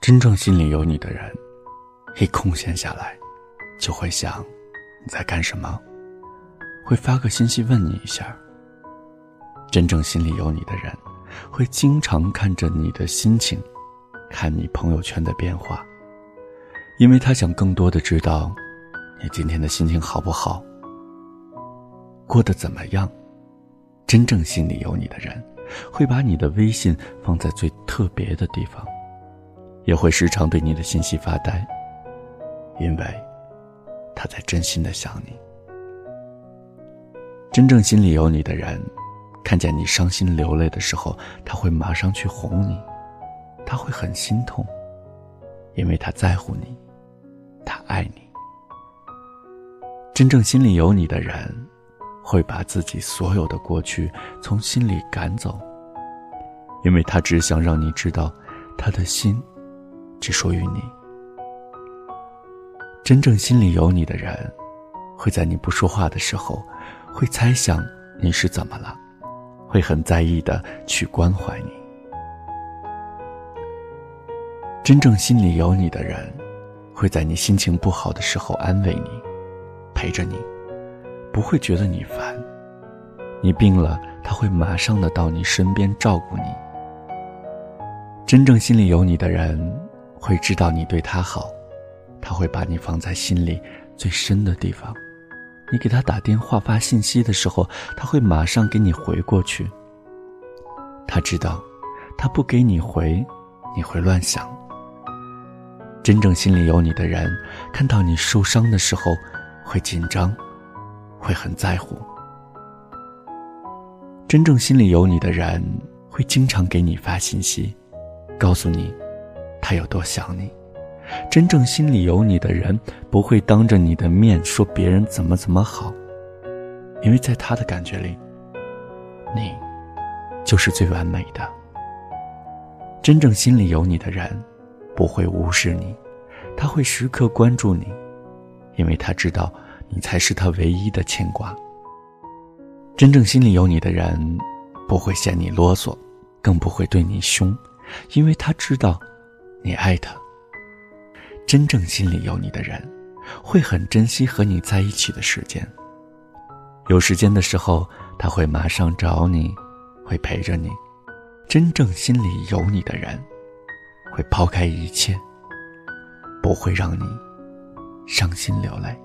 真正心里有你的人，一空闲下来，就会想你在干什么，会发个信息问你一下。真正心里有你的人，会经常看着你的心情，看你朋友圈的变化，因为他想更多的知道你今天的心情好不好，过得怎么样。真正心里有你的人，会把你的微信放在最特别的地方。也会时常对你的信息发呆，因为他在真心的想你。真正心里有你的人，看见你伤心流泪的时候，他会马上去哄你，他会很心痛，因为他在乎你，他爱你。真正心里有你的人，会把自己所有的过去从心里赶走，因为他只想让你知道，他的心。只属于你。真正心里有你的人，会在你不说话的时候，会猜想你是怎么了，会很在意的去关怀你。真正心里有你的人，会在你心情不好的时候安慰你，陪着你，不会觉得你烦。你病了，他会马上的到你身边照顾你。真正心里有你的人。会知道你对他好，他会把你放在心里最深的地方。你给他打电话发信息的时候，他会马上给你回过去。他知道，他不给你回，你会乱想。真正心里有你的人，看到你受伤的时候，会紧张，会很在乎。真正心里有你的人，会经常给你发信息，告诉你。他有多想你？真正心里有你的人，不会当着你的面说别人怎么怎么好，因为在他的感觉里，你就是最完美的。真正心里有你的人，不会无视你，他会时刻关注你，因为他知道你才是他唯一的牵挂。真正心里有你的人，不会嫌你啰嗦，更不会对你凶，因为他知道。你爱他，真正心里有你的人，会很珍惜和你在一起的时间。有时间的时候，他会马上找你，会陪着你。真正心里有你的人，会抛开一切，不会让你伤心流泪。